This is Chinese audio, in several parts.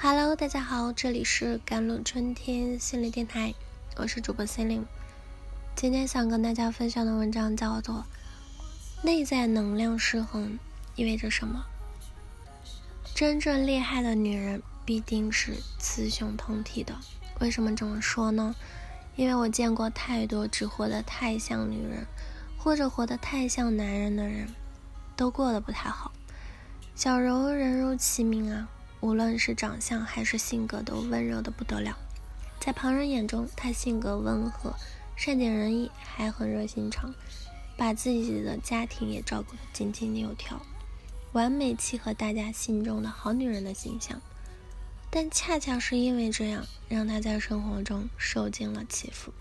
Hello，大家好，这里是甘露春天心理电台，我是主播心灵。今天想跟大家分享的文章叫做《内在能量失衡意味着什么》。真正厉害的女人必定是雌雄同体的。为什么这么说呢？因为我见过太多只活得太像女人，或者活得太像男人的人，都过得不太好。小柔人如其名啊，无论是长相还是性格都温柔的不得了。在旁人眼中，她性格温和、善解人意，还很热心肠，把自己的家庭也照顾得井井有条，完美契合大家心中的好女人的形象。但恰恰是因为这样，让他在生活中受尽了欺负。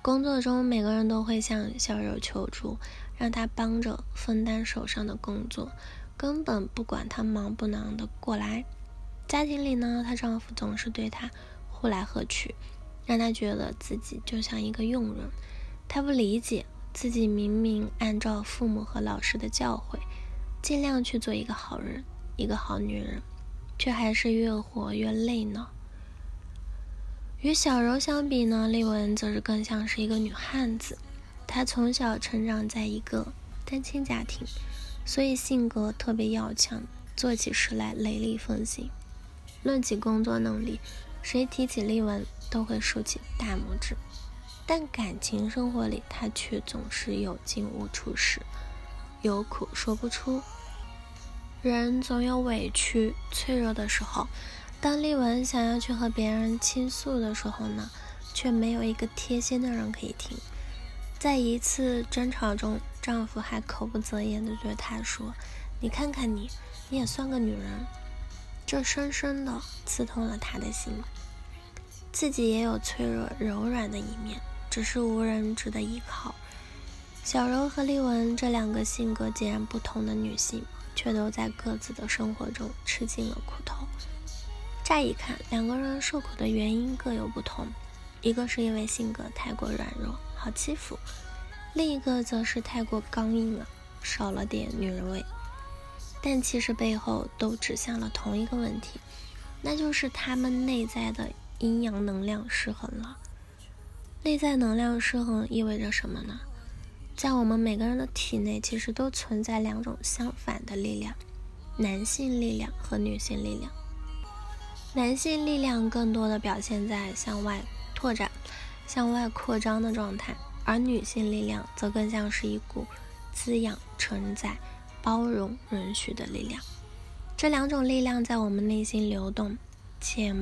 工作中，每个人都会向小柔求助，让他帮着分担手上的工作，根本不管他忙不忙的过来。家庭里呢，她丈夫总是对她呼来喝去，让她觉得自己就像一个佣人。她不理解自己明明按照父母和老师的教诲，尽量去做一个好人，一个好女人。却还是越活越累呢。与小柔相比呢，丽文则是更像是一个女汉子。她从小成长在一个单亲家庭，所以性格特别要强，做起事来雷厉风行。论起工作能力，谁提起丽文都会竖起大拇指。但感情生活里，他却总是有进无出时，有苦说不出。人总有委屈、脆弱的时候。当丽文想要去和别人倾诉的时候呢，却没有一个贴心的人可以听。在一次争吵中，丈夫还口不择言地对她说：“你看看你，你也算个女人。”这深深地刺痛了她的心。自己也有脆弱、柔软的一面，只是无人值得依靠。小柔和丽文这两个性格截然不同的女性。却都在各自的生活中吃尽了苦头。乍一看，两个人受苦的原因各有不同，一个是因为性格太过软弱，好欺负；另一个则是太过刚硬了，少了点女人味。但其实背后都指向了同一个问题，那就是他们内在的阴阳能量失衡了。内在能量失衡意味着什么呢？在我们每个人的体内，其实都存在两种相反的力量：男性力量和女性力量。男性力量更多的表现在向外拓展、向外扩张的状态，而女性力量则更像是一股滋养、承载、包容、允许的力量。这两种力量在我们内心流动、潜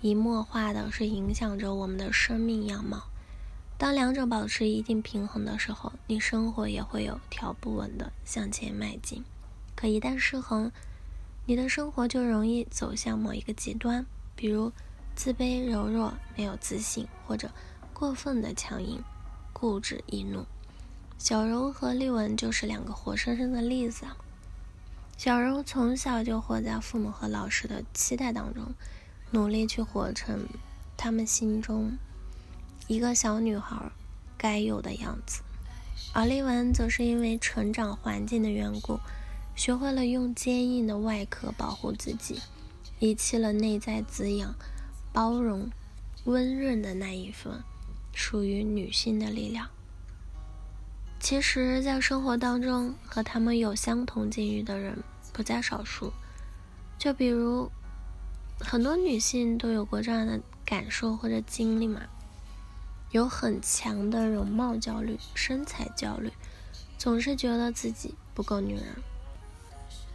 移默化的是影响着我们的生命样貌。当两者保持一定平衡的时候，你生活也会有条不紊的向前迈进。可一旦失衡，你的生活就容易走向某一个极端，比如自卑、柔弱、没有自信，或者过分的强硬、固执易怒。小柔和丽文就是两个活生生的例子。小柔从小就活在父母和老师的期待当中，努力去活成他们心中。一个小女孩该有的样子，而丽文则是因为成长环境的缘故，学会了用坚硬的外壳保护自己，遗弃了内在滋养、包容、温润的那一份属于女性的力量。其实，在生活当中，和他们有相同境遇的人不在少数。就比如，很多女性都有过这样的感受或者经历嘛。有很强的容貌焦虑、身材焦虑，总是觉得自己不够女人，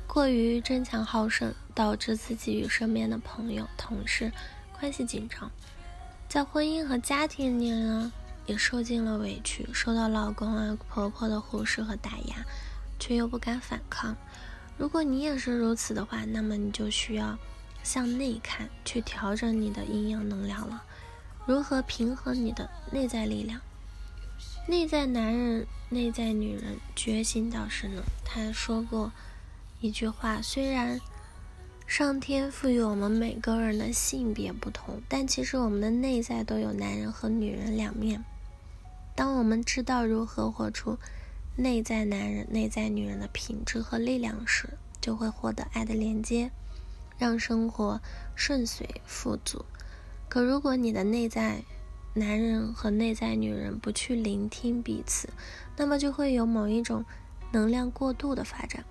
过于争强好胜，导致自己与身边的朋友、同事关系紧张。在婚姻和家庭里呢，也受尽了委屈，受到老公啊、婆婆的忽视和打压，却又不敢反抗。如果你也是如此的话，那么你就需要向内看，去调整你的阴阳能量了。如何平衡你的内在力量？内在男人、内在女人，觉醒导师呢？他说过一句话：虽然上天赋予我们每个人的性别不同，但其实我们的内在都有男人和女人两面。当我们知道如何活出内在男人、内在女人的品质和力量时，就会获得爱的连接，让生活顺遂富足。可如果你的内在男人和内在女人不去聆听彼此，那么就会有某一种能量过度的发展，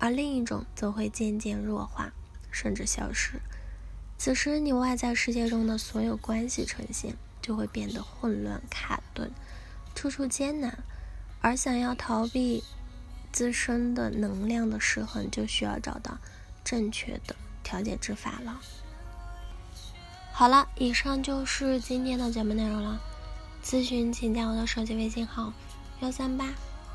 而另一种则会渐渐弱化，甚至消失。此时，你外在世界中的所有关系呈现就会变得混乱、卡顿，处处艰难。而想要逃避自身的能量的失衡，就需要找到正确的调节之法了。好了，以上就是今天的节目内容了。咨询请加我的手机微信号：幺三八